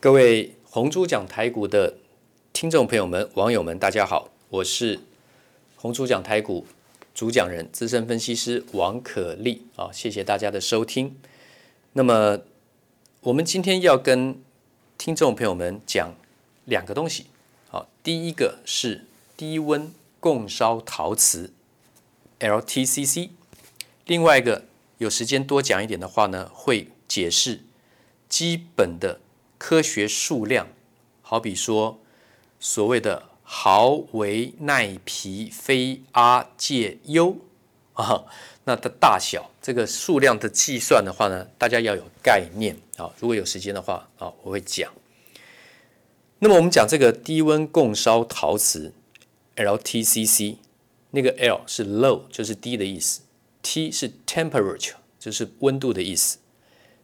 各位红猪讲台股的听众朋友们、网友们，大家好，我是红猪讲台股主讲人、资深分析师王可立啊，谢谢大家的收听。那么，我们今天要跟听众朋友们讲两个东西，好，第一个是低温共烧陶瓷 （LTCC），另外一个有时间多讲一点的话呢，会解释基本的。科学数量，好比说所谓的毫微耐皮非阿介优啊，那的大小这个数量的计算的话呢，大家要有概念啊。如果有时间的话啊，我会讲。那么我们讲这个低温共烧陶瓷 LTCC，那个 L 是 low，就是低的意思；T 是 temperature，就是温度的意思。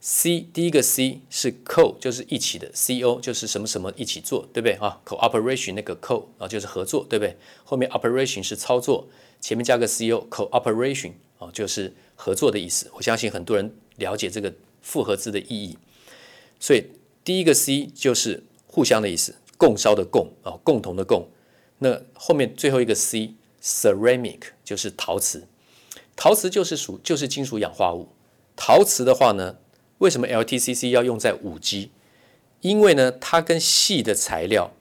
C 第一个 C 是 co，就是一起的，co 就是什么什么一起做，对不对啊？cooperation 那个 co 啊就是合作，对不对？后面 operation 是操作，前面加个 co，cooperation 啊就是合作的意思。我相信很多人了解这个复合字的意义，所以第一个 C 就是互相的意思，共烧的共啊，共同的共。那后面最后一个 C ceramic 就是陶瓷，陶瓷就是属就是金属氧化物，陶瓷的话呢。为什么 LTCC 要用在 5G？因为呢，它跟细的材料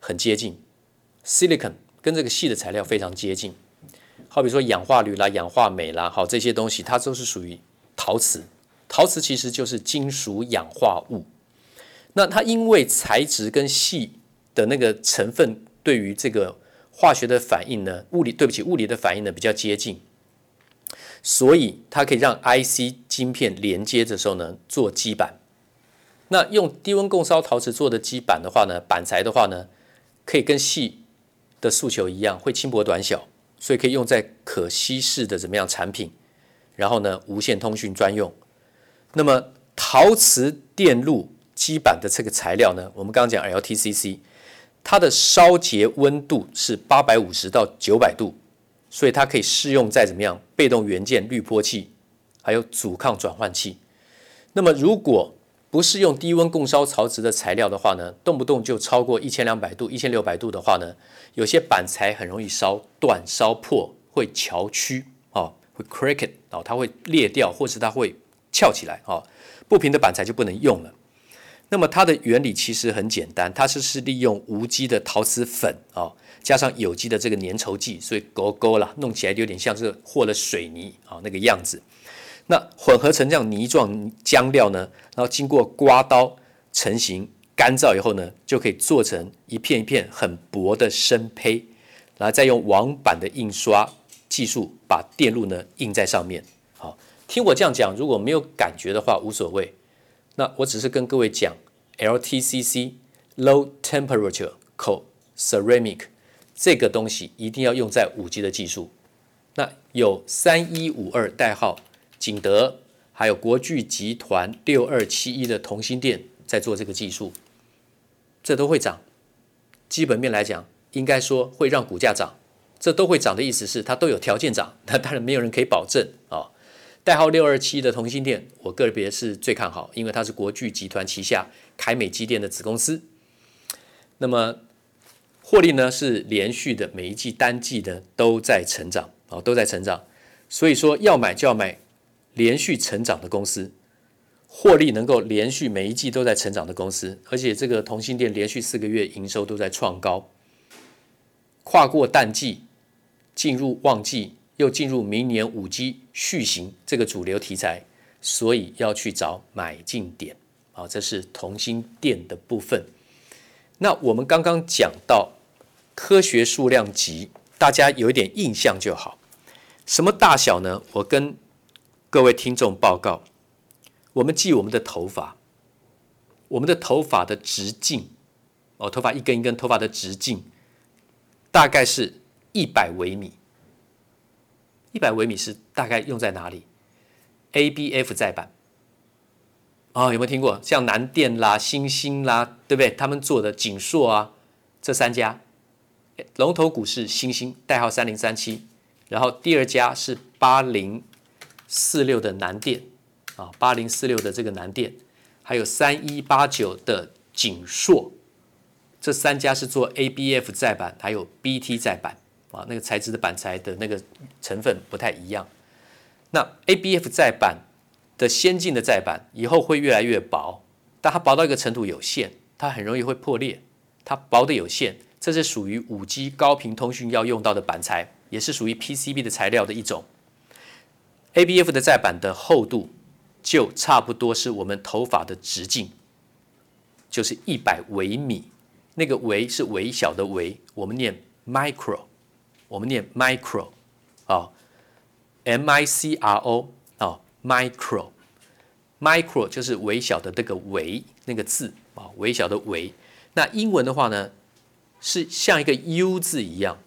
很接近，silicon 跟这个细的材料非常接近。好比说氧化铝啦、氧化镁啦，好这些东西，它都是属于陶瓷。陶瓷其实就是金属氧化物。那它因为材质跟细的那个成分对于这个化学的反应呢，物理对不起，物理的反应呢比较接近。所以它可以让 IC 晶片连接的时候呢，做基板。那用低温共烧陶瓷做的基板的话呢，板材的话呢，可以跟细的诉求一样，会轻薄短小，所以可以用在可稀释的怎么样产品。然后呢，无线通讯专用。那么陶瓷电路基板的这个材料呢，我们刚刚讲 LTCC，它的烧结温度是八百五十到九百度。所以它可以适用在怎么样被动元件滤波器，还有阻抗转换器。那么如果不是用低温共烧陶瓷的材料的话呢，动不动就超过一千两百度、一千六百度的话呢，有些板材很容易烧断、烧破，会翘曲啊，会 crack it 啊，它会裂掉，或是它会翘起来啊，不平的板材就不能用了。那么它的原理其实很简单，它是是利用无机的陶瓷粉啊。加上有机的这个粘稠剂，所以勾勾了，弄起来有点像是和了水泥啊那个样子。那混合成这样泥状浆料呢，然后经过刮刀成型，干燥以后呢，就可以做成一片一片很薄的生胚，然后再用网版的印刷技术把电路呢印在上面。好，听我这样讲，如果没有感觉的话无所谓。那我只是跟各位讲，LTCC Low Temperature Cold Ceramic。这个东西一定要用在五 G 的技术。那有三一五二代号景德，还有国巨集团六二七一的同心电在做这个技术，这都会涨。基本面来讲，应该说会让股价涨。这都会涨的意思是它都有条件涨，那当然没有人可以保证啊、代号六二七一的同心电，我个别是最看好，因为它是国巨集团旗下凯美机电的子公司。那么。获利呢是连续的，每一季单季呢都在成长啊，都在成长。所以说要买就要买连续成长的公司，获利能够连续每一季都在成长的公司，而且这个同欣电连续四个月营收都在创高，跨过淡季，进入旺季，又进入明年五 G 续行这个主流题材，所以要去找买进点啊，这是同心电的部分。那我们刚刚讲到。科学数量级，大家有一点印象就好。什么大小呢？我跟各位听众报告，我们记我们的头发，我们的头发的直径，哦，头发一根一根头发的直径，大概是一百微米。一百微米是大概用在哪里？ABF 载板。哦，有没有听过？像南电啦、欣兴啦，对不对？他们做的景硕啊，这三家。龙头股是星星，代号三零三七，然后第二家是八零四六的南电啊，八零四六的这个南电，还有三一八九的景硕，这三家是做 ABF 载板，还有 BT 载板啊，那个材质的板材的那个成分不太一样。那 ABF 载板的先进的载板以后会越来越薄，但它薄到一个程度有限，它很容易会破裂。它薄的有限，这是属于 5G 高频通讯要用到的板材，也是属于 PCB 的材料的一种。ABF 的载板的厚度就差不多是我们头发的直径，就是一百微米。那个微是微小的微，我们念 micro，我们念 micro，啊，m i c r o，啊，micro，micro 就是微小的那个微那个字啊，微小的微。那英文的话呢，是像一个 U 字一样，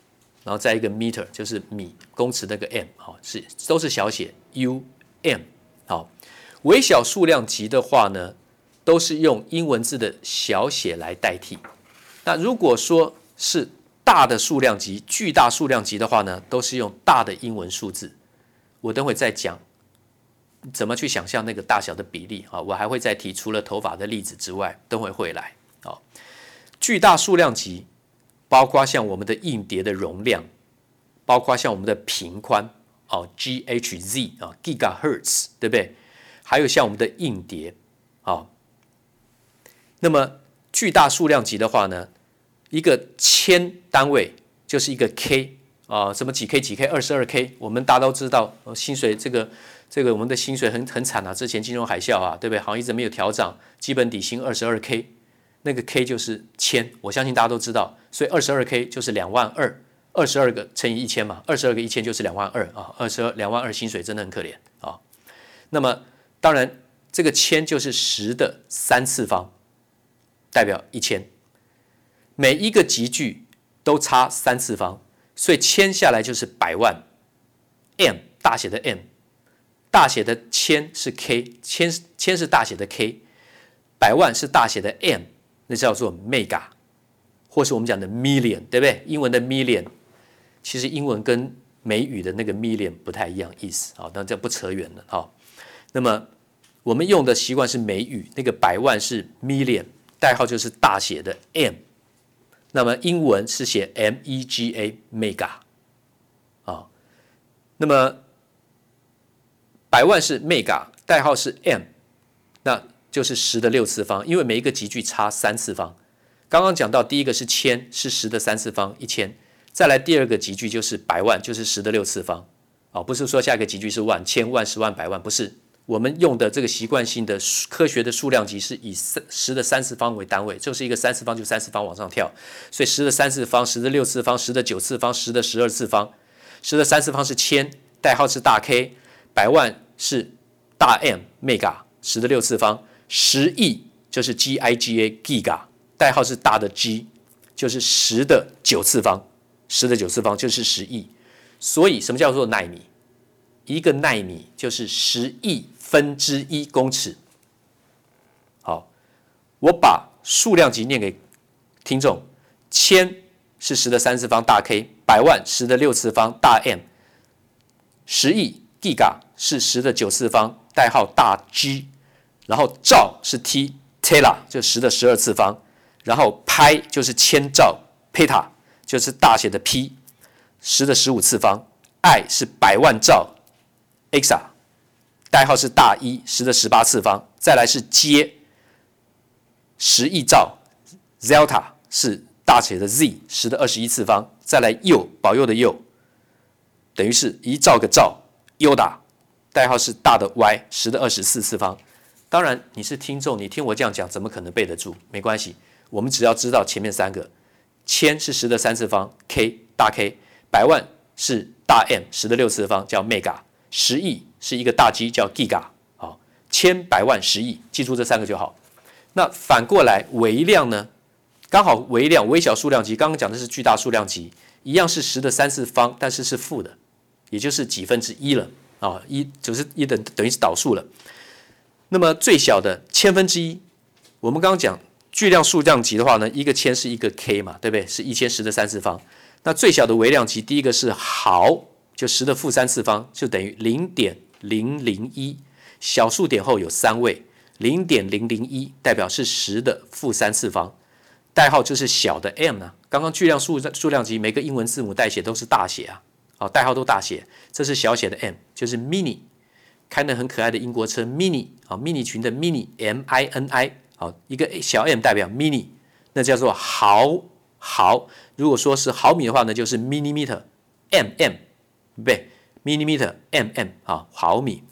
然后再一个 meter 就是米公尺那个 m，好，是都是小写 U M，好，微小数量级的话呢，都是用英文字的小写来代替。那如果说是大的数量级、巨大数量级的话呢，都是用大的英文数字。我等会再讲怎么去想象那个大小的比例啊。我还会再提除了头发的例子之外，等会会来啊。巨大数量级包括像我们的硬碟的容量，包括像我们的频宽哦，GHz 啊，Gigahertz 对不对？还有像我们的硬碟啊。那么巨大数量级的话呢，一个千单位就是一个 K 啊，什么几 K 几 K 二十二 K，我们大家都知道，薪水这个这个我们的薪水很很惨啊，之前金融海啸啊，对不对？好像一直没有调涨，基本底薪二十二 K，那个 K 就是千，我相信大家都知道，所以二十二 K 就是两万二，二十二个乘以一千嘛，二十二个一千就是两万二啊，二十二两万二薪水真的很可怜啊。那么当然这个千就是十的三次方，代表一千。每一个级距都差三次方，所以千下来就是百万。M 大写的 M，大写的千是 K，千千是大写的 K，百万是大写的 M，那叫做 Mega，或是我们讲的 Million，对不对？英文的 Million，其实英文跟美语的那个 Million 不太一样意思啊，但这不扯远了哈。那么我们用的习惯是美语，那个百万是 Million，代号就是大写的 M。那么英文是写 M E G A Mega 啊，那么百万是 Mega，代号是 M，那就是十的六次方，因为每一个级距差三次方。刚刚讲到第一个是千，是十的三次方，一千。再来第二个级距就是百万，就是十的六次方。啊，不是说下一个级距是万、千万、十万、百万，不是。我们用的这个习惯性的科学的数量级是以三十的三次方为单位，就是一个三次方就三次方往上跳，所以十的三次方、十的六次方、十的九次方、十的十二次方，十的三次方是千，代号是大 K，百万是大 M Mega，十的六次方，十亿就是 G I G A Giga，代号是大的 G，就是十的九次方，十的九次方就是十亿，所以什么叫做纳米？一个纳米就是十亿。分之一公尺。好，我把数量级念给听众：千是十的三次方大 K，百万十的六次方大 M，十亿 Giga 是十的九次方，代号大 G，然后兆是 T，Tera 就十的十二次方，然后拍就是千兆，Peta 就是大写的 P，十的十五次方，I 是百万兆，Exa。代号是大一，十的十八次方，再来是阶，十亿兆，Zelta 是大写的 Z，十的二十一次方，再来佑，保佑的佑，等于是一兆个兆，Yoda，代号是大的 Y，十的二十四次方。当然你是听众，你听我这样讲，怎么可能背得住？没关系，我们只要知道前面三个，千是十的三次方，K 大 K，百万是大 M，十的六次方叫 Mega，十亿。是一个大 G 叫 Giga，好，千百万十亿，记住这三个就好。那反过来微量呢？刚好微量微小数量级，刚刚讲的是巨大数量级，一样是十的三次方，但是是负的，也就是几分之一了啊，一就是一等等于是导数了。那么最小的千分之一，我们刚刚讲巨量数量级的话呢，一个千是一个 K 嘛，对不对？是一千十的三次方。那最小的微量级，第一个是毫，就十的负三次方，就等于零点。零零一，小数点后有三位，零点零零一代表是十的负三次方，代号就是小的 m 呢。刚刚巨量数数量级每个英文字母代写都是大写啊，好，代号都大写，这是小写的 m，就是 mini，开的很可爱的英国车 mini 啊，mini 群的 mini m i n i，好，一个小 m 代表 mini，那叫做毫毫。如果说是毫米的话呢，就是 millimeter m m，对，millimeter m m 啊，毫米。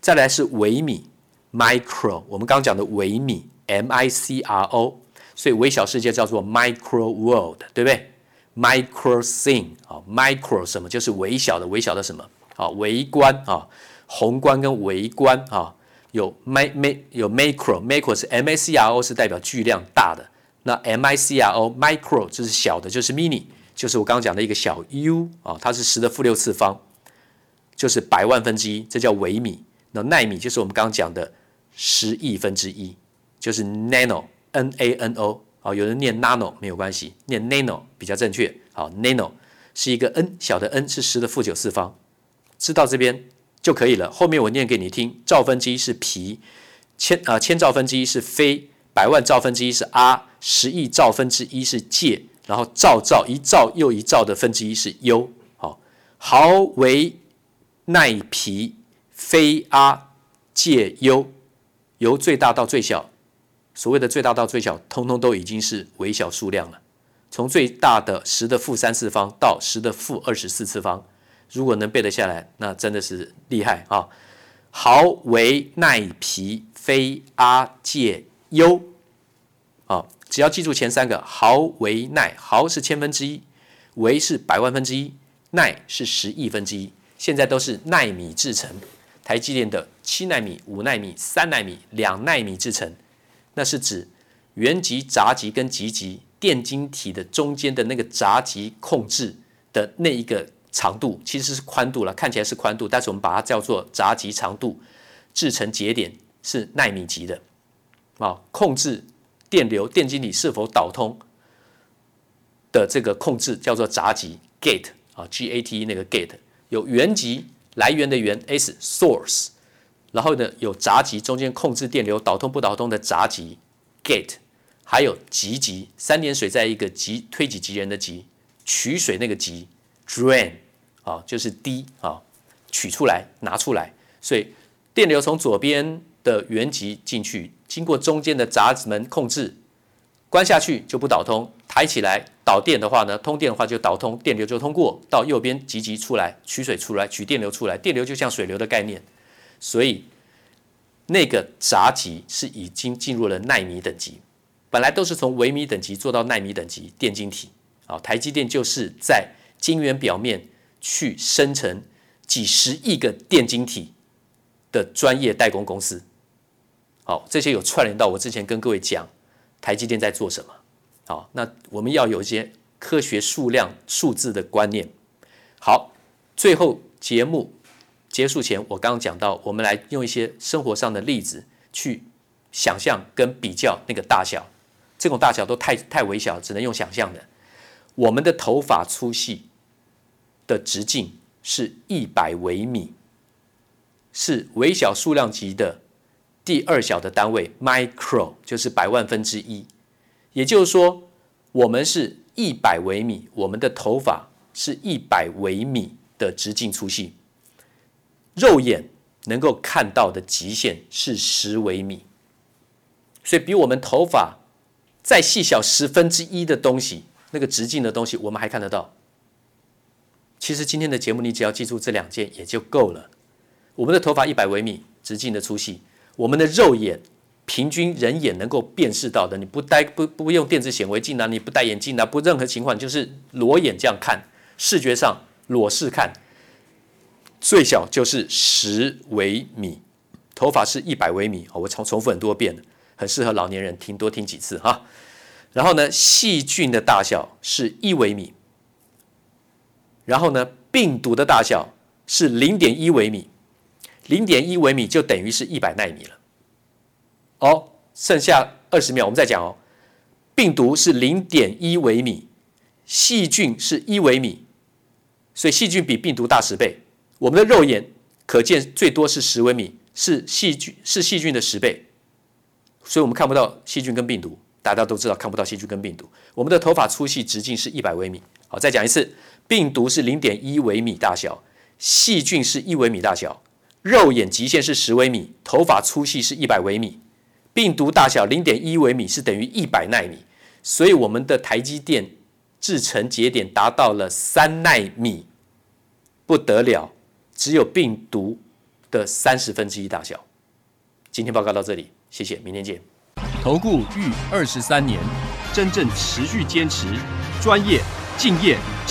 再来是微米。micro，我们刚刚讲的微米，m i c r o，所以微小世界叫做 micro world，对不对？micro thing 啊，micro 什么？就是微小的，微小的什么？啊，微观啊，宏观跟微观啊，有 mi mi 有 macro，macro 是 m a c r o 是代表巨量大的，那 m i c r o micro 就是小的，就是 mini，就是我刚刚讲的一个小 u 啊，它是十的负六次方，就是百万分之一，这叫微米。那奈米就是我们刚刚讲的。十亿分之一就是 nano，n a n o，啊，有人念 nano 没有关系，念 nano 比较正确。好，nano 是一个 n 小的 n 是十的负九次方，知道这边就可以了。后面我念给你听，兆分之一是皮，千啊、千兆分之一是非，百万兆分之一是阿十亿兆分之一是介，然后兆兆一兆又一兆的分之一是优。好，毫为奈皮非 r 介优。由最大到最小，所谓的最大到最小，通通都已经是微小数量了。从最大的十的负三次方到十的负二十四次方，如果能背得下来，那真的是厉害啊！毫微奈皮非阿介优啊，只要记住前三个，毫微奈，毫是千分之一，微是百万分之一，奈是十亿分之一，现在都是奈米制程。台积电的七纳米、五纳米、三纳米、两纳米制程，那是指原极、杂极跟极极电晶体的中间的那个杂极控制的那一个长度，其实是宽度了，看起来是宽度，但是我们把它叫做闸极长度。制成节点是纳米级的啊，控制电流、电晶体是否导通的这个控制叫做闸极 gate 啊，G A T E 那个 gate 有原极。来源的源 S source，然后呢，有闸极中间控制电流导通不导通的闸极 gate，还有极极三点水在一个极推己及人的极取水那个极 drain 啊，就是滴啊，取出来拿出来，所以电流从左边的原极进去，经过中间的闸门控制，关下去就不导通。抬起来导电的话呢，通电的话就导通，电流就通过到右边极极出来，取水出来，取电流出来，电流就像水流的概念，所以那个闸极是已经进入了奈米等级，本来都是从微米等级做到奈米等级电晶体，啊，台积电就是在晶圆表面去生成几十亿个电晶体的专业代工公司，好，这些有串联到我之前跟各位讲台积电在做什么。好，那我们要有一些科学数量数字的观念。好，最后节目结束前，我刚刚讲到，我们来用一些生活上的例子去想象跟比较那个大小，这种大小都太太微小，只能用想象的。我们的头发粗细的直径是一百微米，是微小数量级的第二小的单位，micro 就是百万分之一。也就是说，我们是一百微米，我们的头发是一百微米的直径粗细，肉眼能够看到的极限是十微米，所以比我们头发再细小十分之一的东西，那个直径的东西，我们还看得到。其实今天的节目，你只要记住这两件也就够了。我们的头发一百微米直径的粗细，我们的肉眼。平均人眼能够辨识到的，你不戴不不用电子显微镜啊，你不戴眼镜啊，不任何情况，就是裸眼这样看，视觉上裸视看，最小就是十微米，头发是一百微米，我重重复很多遍，很适合老年人听，多听几次哈。然后呢，细菌的大小是一微米，然后呢，病毒的大小是零点一微米，零点一微米就等于是一百纳米了。哦，剩下二十秒，我们再讲哦。病毒是零点一微米，细菌是一微米，所以细菌比病毒大十倍。我们的肉眼可见最多是十微米，是细菌是细菌的十倍。所以我们看不到细菌跟病毒。大家都知道看不到细菌跟病毒。我们的头发粗细直径是一百微米。好，再讲一次，病毒是零点一微米大小，细菌是一微米大小，肉眼极限是十微米，头发粗细是一百微米，病毒大小零点一微米是等于一百纳米。所以我们的台积电制成节点达到了三纳米，不得了，只有病毒的三十分之一大小。今天报告到这里，谢谢，明天见。投顾逾二十三年，真正持续坚持、专业、敬业、